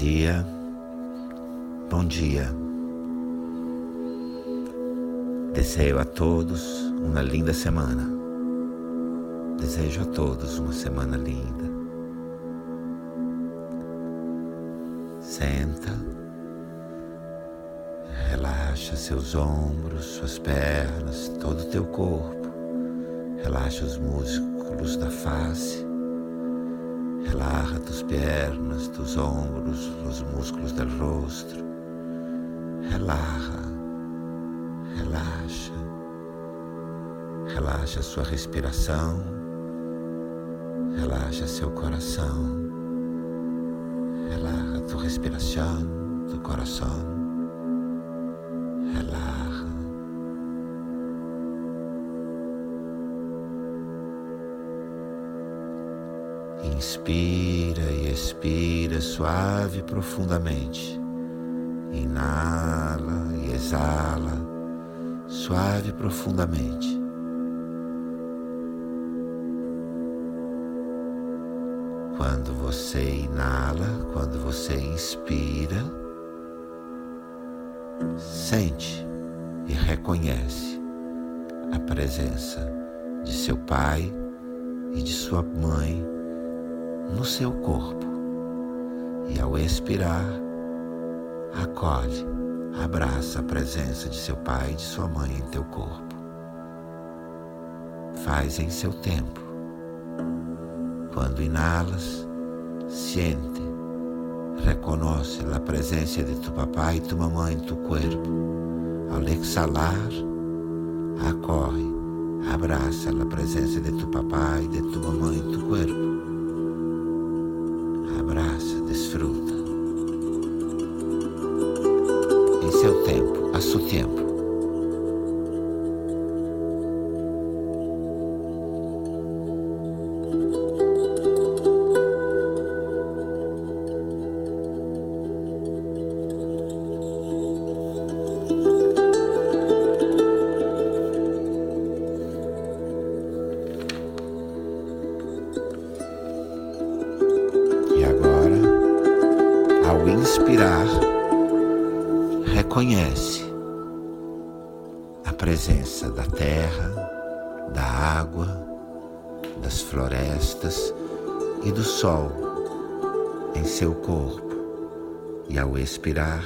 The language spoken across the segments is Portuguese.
dia, bom dia. Desejo a todos uma linda semana. Desejo a todos uma semana linda. Senta, relaxa seus ombros, suas pernas, todo o teu corpo. Relaxa os músculos da face tus piernas, tus ombros, los músculos del rostro. Relaja, relaxa. Relaxa sua respiração. Relaxa seu coração. Relaja tu respiração, tu coração. Inspira e expira suave e profundamente. Inala e exala suave e profundamente. Quando você inala, quando você inspira, sente e reconhece a presença de seu pai e de sua mãe no seu corpo. E ao expirar, acolhe, abraça a presença de seu pai e de sua mãe em teu corpo. Faz em seu tempo. Quando inalas, siente, reconoce a presença de tu papai e tu mamãe em tu corpo. Ao exalar, acorre, abraça a presença de tu papai e de tu mamãe em tu corpo seu tempo. inspirar, reconhece presença da terra, da água, das florestas e do sol em seu corpo. E ao expirar,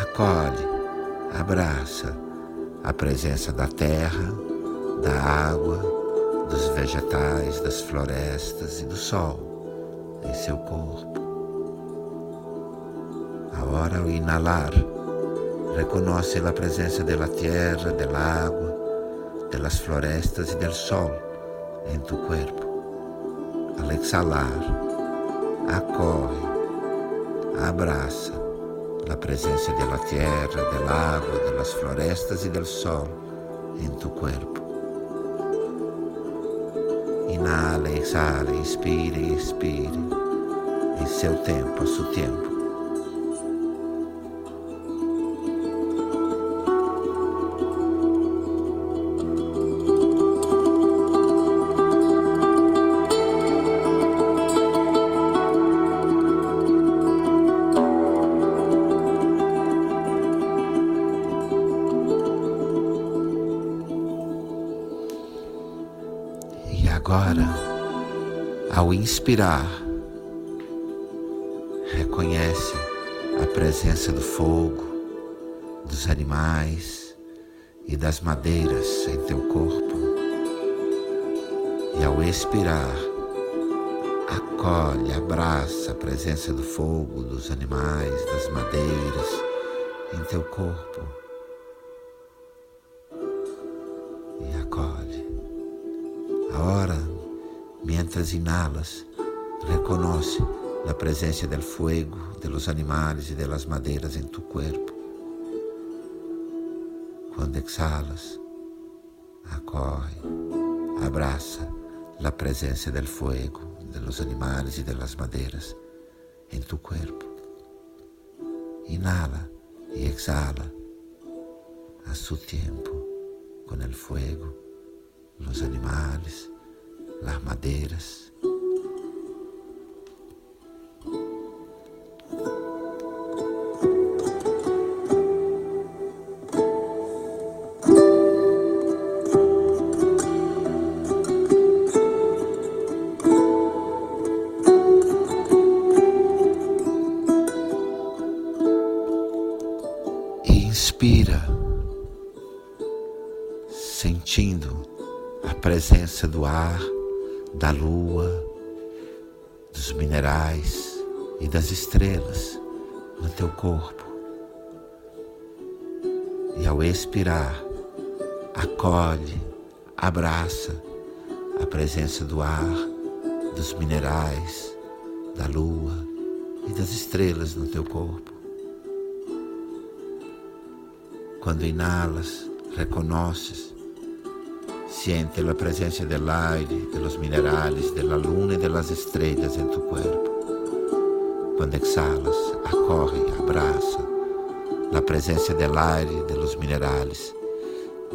acolhe, abraça a presença da terra, da água, dos vegetais, das florestas e do sol em seu corpo. Agora, ao inalar, reconoce a presença da terra, água, das florestas e do sol em tu corpo. Al exhalar, acorre, abraça a presença da terra, da água, das florestas e do sol em tu corpo. Inhala, exhala, inspire e expire em seu tempo, a seu tempo. Ao inspirar, reconhece a presença do fogo, dos animais e das madeiras em teu corpo. E ao expirar, acolhe, abraça a presença do fogo, dos animais, das madeiras em teu corpo. E acolhe. Ahora, mientras inhalas, reconoce la presencia del fuego, de los animales y de las maderas en tu cuerpo. Quando exhalas, acorre, abraça la presencia del fuego, de los animales y de las maderas en tu cuerpo. Inhala y exhala a su tiempo con el fuego los animales, las maderas. inspira, sentindo a presença do ar da lua, dos minerais e das estrelas no teu corpo. E ao expirar, acolhe, abraça a presença do ar, dos minerais, da lua e das estrelas no teu corpo. Quando inalas, reconoces, siente la presencia del aire, de los minerales, la luna y de las estrellas en tu cuerpo. Cuando exhalas, acorre, abraza la presencia del aire, de los minerales,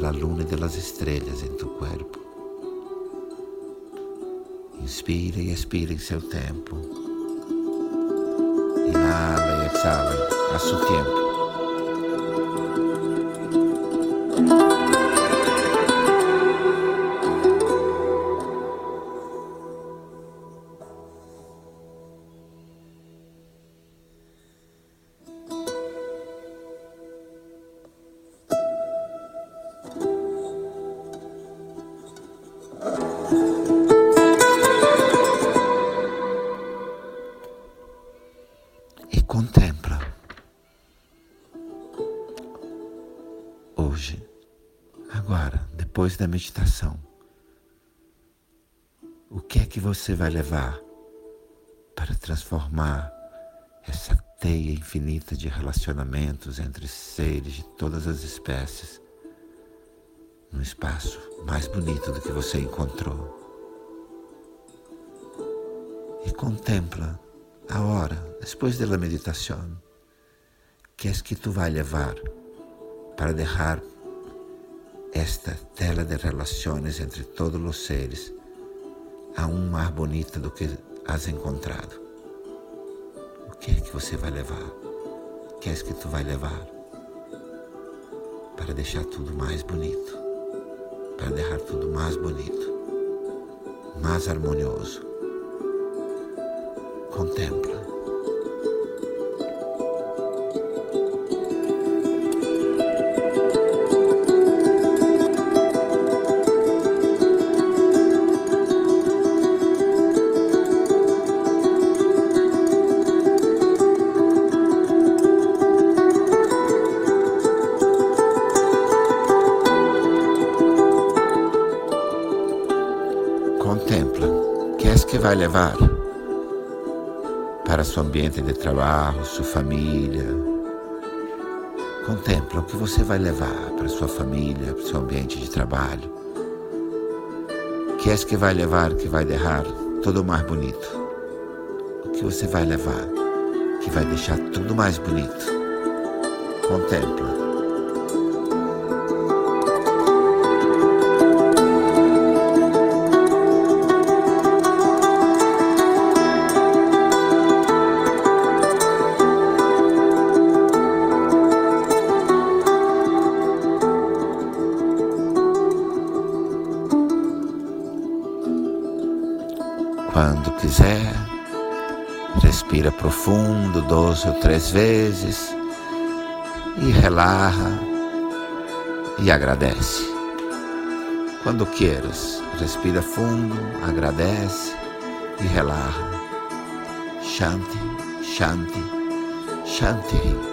la luna y de las estrellas en tu cuerpo. Inspira e expira em seu tempo. Inhala e exhala a seu tempo. Depois da meditação, o que é que você vai levar para transformar essa teia infinita de relacionamentos entre seres de todas as espécies num espaço mais bonito do que você encontrou? E contempla a hora, depois da meditação, que é que tu vai levar para deixar esta tela de relações entre todos os seres aún mais bonita do que has encontrado. O que é que você vai levar? O que é que tu vai levar? Para deixar tudo mais bonito, para deixar tudo mais bonito, mais harmonioso. Contempla. Vai levar para seu ambiente de trabalho, sua família. Contempla o que você vai levar para sua família, para seu ambiente de trabalho. Que é que vai levar, que vai deixar tudo mais bonito? O que você vai levar, que vai deixar tudo mais bonito? Contempla. Quando quiser, respira profundo duas ou três vezes e relaxa e agradece. Quando queiras, respira fundo, agradece e relaxa. Shanti, Shanti, Shanti.